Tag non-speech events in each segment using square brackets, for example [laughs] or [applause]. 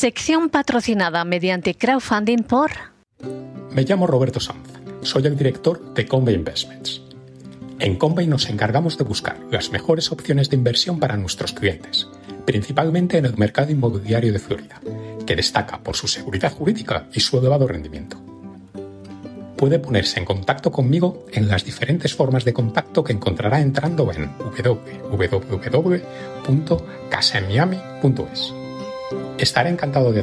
Sección patrocinada mediante crowdfunding por... Me llamo Roberto Sanz, soy el director de Convey Investments. En Convey nos encargamos de buscar las mejores opciones de inversión para nuestros clientes, principalmente en el mercado inmobiliario de Florida, que destaca por su seguridad jurídica y su elevado rendimiento puede ponerse en contacto conmigo en las diferentes formas de contacto que encontrará entrando en www.casemiami.es. Estaré encantado de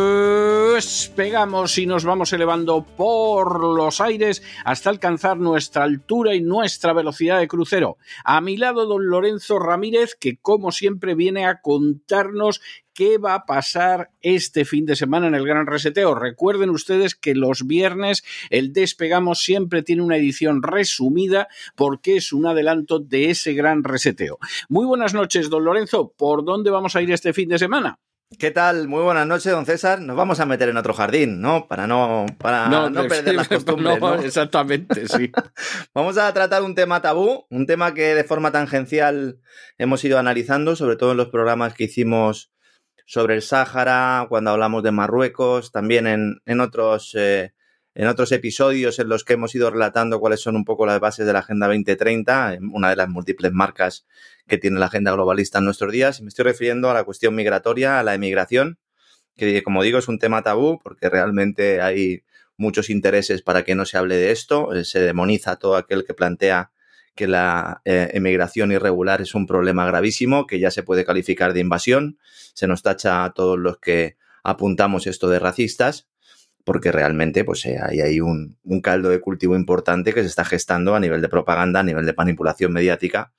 despegamos y nos vamos elevando por los aires hasta alcanzar nuestra altura y nuestra velocidad de crucero. A mi lado, don Lorenzo Ramírez, que como siempre viene a contarnos qué va a pasar este fin de semana en el Gran Reseteo. Recuerden ustedes que los viernes el Despegamos siempre tiene una edición resumida porque es un adelanto de ese Gran Reseteo. Muy buenas noches, don Lorenzo. ¿Por dónde vamos a ir este fin de semana? ¿Qué tal? Muy buenas noches, don César. Nos vamos a meter en otro jardín, ¿no? Para no, para no, perder las [laughs] costumbres. No, [laughs] Exactamente, sí. [laughs] vamos a tratar un tema tabú, un tema que de forma tangencial hemos ido analizando, sobre todo en los programas que hicimos sobre el Sáhara, cuando hablamos de Marruecos, también en, en otros eh, en otros episodios en los que hemos ido relatando cuáles son un poco las bases de la Agenda 2030, una de las múltiples marcas que tiene la agenda globalista en nuestros días, me estoy refiriendo a la cuestión migratoria, a la emigración, que como digo es un tema tabú porque realmente hay muchos intereses para que no se hable de esto, eh, se demoniza todo aquel que plantea que la eh, emigración irregular es un problema gravísimo, que ya se puede calificar de invasión, se nos tacha a todos los que apuntamos esto de racistas porque realmente pues, eh, hay ahí un, caldo de cultivo importante que se está gestando a nivel de propaganda, a nivel de manipulación mediática,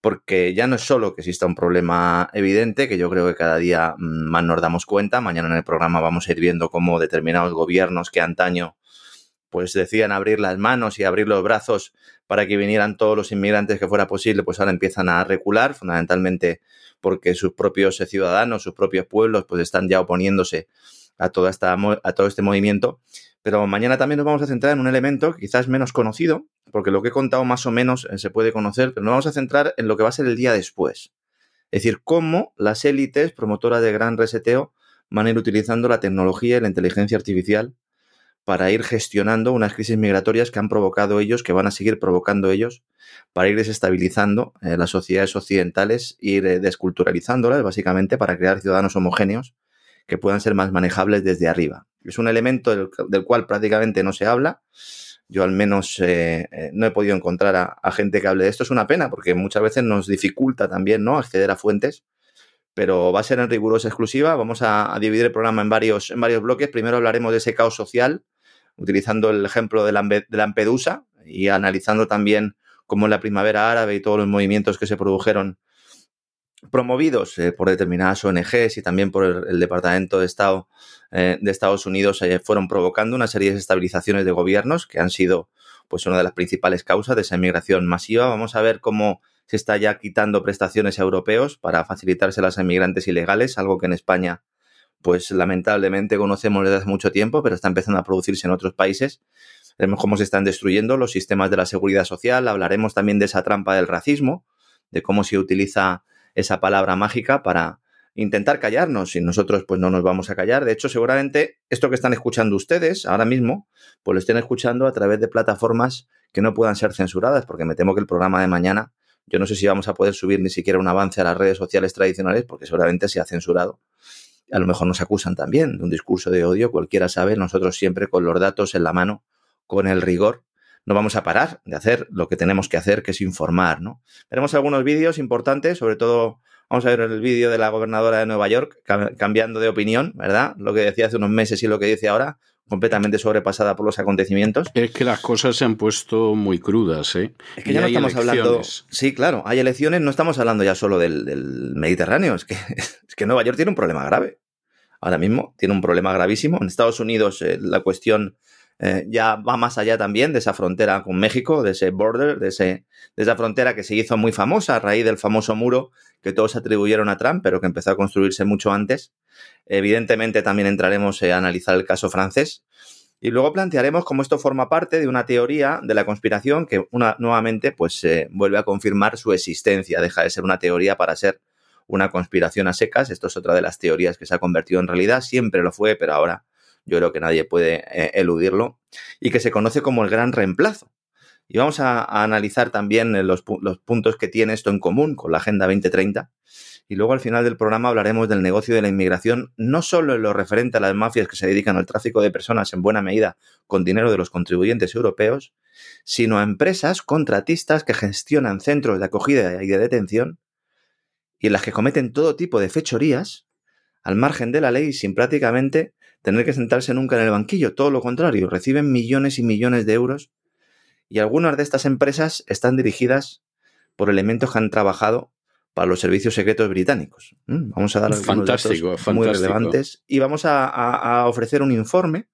porque ya no es solo que exista un problema evidente, que yo creo que cada día mm, más nos damos cuenta, mañana en el programa vamos a ir viendo cómo determinados gobiernos que antaño pues decían abrir las manos y abrir los brazos para que vinieran todos los inmigrantes que fuera posible, pues ahora empiezan a recular, fundamentalmente porque sus propios ciudadanos, sus propios pueblos, pues están ya oponiéndose a, toda esta, a todo este movimiento. Pero mañana también nos vamos a centrar en un elemento quizás menos conocido, porque lo que he contado más o menos eh, se puede conocer, pero nos vamos a centrar en lo que va a ser el día después. Es decir, cómo las élites promotoras de gran reseteo van a ir utilizando la tecnología y la inteligencia artificial para ir gestionando unas crisis migratorias que han provocado ellos, que van a seguir provocando ellos, para ir desestabilizando eh, las sociedades occidentales, ir eh, desculturalizándolas, básicamente, para crear ciudadanos homogéneos que puedan ser más manejables desde arriba. Es un elemento del, cual prácticamente no se habla. Yo al menos eh, eh, no he podido encontrar a, gente que hable de esto. Es una pena porque muchas veces nos dificulta también ¿no? acceder a fuentes, pero va a ser en rigurosa exclusiva. Vamos a, dividir el programa en varios, en varios bloques. Primero hablaremos de ese caos social, utilizando el ejemplo de, de Lampedusa y analizando también cómo la primavera árabe y todos los movimientos que se produjeron promovidos eh, por determinadas ONGs y también por el, Departamento de Estado eh, de Estados Unidos eh, fueron provocando una serie de desestabilizaciones de gobiernos que han sido pues una de las principales causas de esa inmigración masiva. Vamos a ver cómo se está ya quitando prestaciones a europeos para facilitárselas a inmigrantes ilegales, algo que en España pues lamentablemente conocemos desde hace mucho tiempo, pero está empezando a producirse en otros países. Veremos cómo se están destruyendo los sistemas de la seguridad social. Hablaremos también de esa trampa del racismo, de cómo se utiliza esa palabra mágica para intentar callarnos y nosotros pues no nos vamos a callar. De hecho, seguramente esto que están escuchando ustedes ahora mismo, pues lo estén escuchando a través de plataformas que no puedan ser censuradas, porque me temo que el programa de mañana, yo no sé si vamos a poder subir ni siquiera un avance a las redes sociales tradicionales, porque seguramente se ha censurado. a lo mejor nos acusan también de un discurso de odio, cualquiera sabe, nosotros siempre con los datos en la mano, con el rigor, no vamos a parar de hacer lo que tenemos que hacer, que es informar, ¿no? Veremos algunos vídeos importantes, sobre todo vamos a ver el vídeo de la gobernadora de Nueva York cambiando de opinión, ¿verdad? Lo que decía hace unos meses y lo que dice ahora, completamente sobrepasada por los acontecimientos. Es que las cosas se han puesto muy crudas, ¿eh? Es que ya no estamos hablando. Sí, claro, hay elecciones, no estamos hablando ya solo del, Mediterráneo, es que, [laughs] es que Nueva York tiene un problema grave. Ahora mismo tiene un problema gravísimo. En Estados Unidos eh, la cuestión eh, ya va más allá también de esa frontera con México, de ese border, de, ese, de esa frontera que se hizo muy famosa a raíz del famoso muro que todos atribuyeron a Trump, pero que empezó a construirse mucho antes. Evidentemente también entraremos a analizar el caso francés. Y luego plantearemos cómo esto forma parte de una teoría de la conspiración que una, nuevamente pues vuelve a confirmar su existencia. Deja de ser una teoría para ser una conspiración a secas. Esto es otra de las teorías que se ha convertido en realidad. Siempre lo fue, pero ahora yo creo que nadie puede eh, eludirlo. Y que se conoce como el gran reemplazo. Y vamos a, analizar también los, los, puntos que tiene esto en común con la Agenda 2030 y luego al final del programa hablaremos del negocio de la inmigración, no solo en lo referente a las mafias que se dedican al tráfico de personas en buena medida con dinero de los contribuyentes europeos, sino a empresas contratistas que gestionan centros de acogida y de detención y en las que cometen todo tipo de fechorías al margen de la ley sin prácticamente tener que sentarse nunca en el banquillo. Todo lo contrario, reciben millones y millones de euros y algunas de estas empresas están dirigidas por elementos que han trabajado para los servicios secretos británicos. Vamos a dar algunos datos muy relevantes y vamos a, ofrecer un informe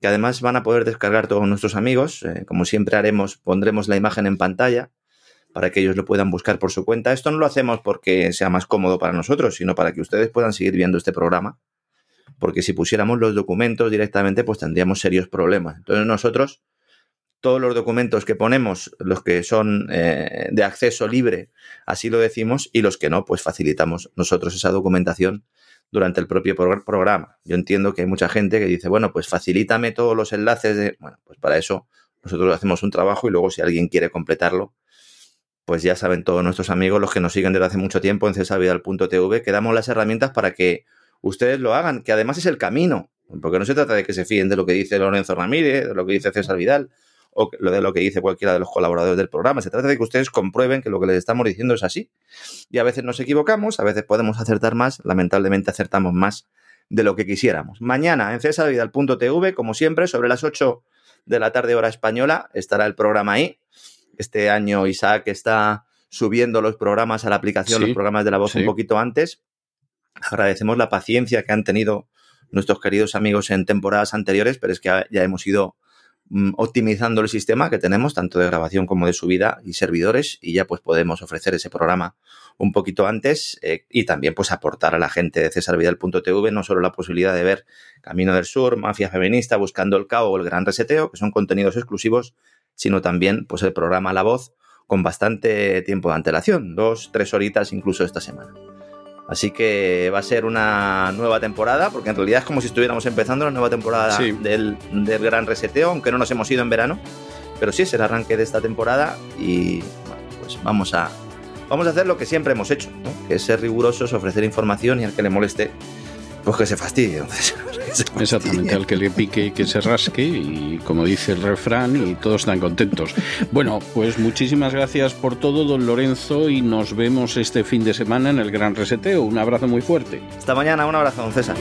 que además van a poder descargar todos nuestros amigos. Eh, como siempre haremos, pondremos la imagen en pantalla para que ellos lo puedan buscar por su cuenta. Esto no lo hacemos porque sea más cómodo para nosotros, sino para que ustedes puedan seguir viendo este programa. Porque si pusiéramos los documentos directamente, pues tendríamos serios problemas. Entonces nosotros todos los documentos que ponemos, los que son eh, de acceso libre, así lo decimos, y los que no, pues facilitamos nosotros esa documentación durante el propio programa. Yo entiendo que hay mucha gente que dice, bueno, pues facilítame todos los enlaces de... Bueno, pues para eso nosotros hacemos un trabajo y luego si alguien quiere completarlo, pues ya saben todos nuestros amigos, los que nos siguen desde hace mucho tiempo en cesavidal.tv, que damos las herramientas para que ustedes lo hagan, que además es el camino, porque no se trata de que se fíen de lo que dice Lorenzo Ramírez, de lo que dice César Vidal, o de lo que dice cualquiera de los colaboradores del programa. Se trata de que ustedes comprueben que lo que les estamos diciendo es así. Y a veces nos equivocamos, a veces podemos acertar más, lamentablemente acertamos más de lo que quisiéramos. Mañana en cesarvidal.tv, como siempre, sobre las 8 de la tarde hora española, estará el programa ahí. Este año Isaac está subiendo los programas a la aplicación, los programas de la voz un poquito antes. Agradecemos la paciencia que han tenido nuestros queridos amigos en temporadas anteriores, pero es que ya hemos ido Mm, optimizando el sistema que tenemos, tanto de grabación como de subida y servidores, y ya pues podemos ofrecer ese programa un poquito antes eh, y también pues aportar a la gente de cesarvidal.tv no solo la posibilidad de ver Camino del Sur, Mafia Feminista, Buscando el Cao o El Gran Reseteo, que son contenidos exclusivos, sino también pues el programa La Voz con bastante tiempo de antelación, dos, tres horitas incluso esta semana. Así que va a ser una nueva temporada, porque en realidad es como si estuviéramos empezando la nueva temporada del, Gran Reseteo, aunque no nos hemos ido en verano. Pero sí es el arranque de esta temporada y bueno, pues vamos a, vamos a hacer lo que siempre hemos hecho, que es ser rigurosos, ofrecer información y al que le moleste, pues que se fastidie. [laughs] Exactamente, al que le pique y que se rasque, y como dice el refrán, y todos están contentos. Bueno, pues muchísimas gracias por todo, don Lorenzo, y nos vemos este fin de semana en el Gran Reseteo. Un abrazo muy fuerte. Hasta mañana, un abrazo, don César.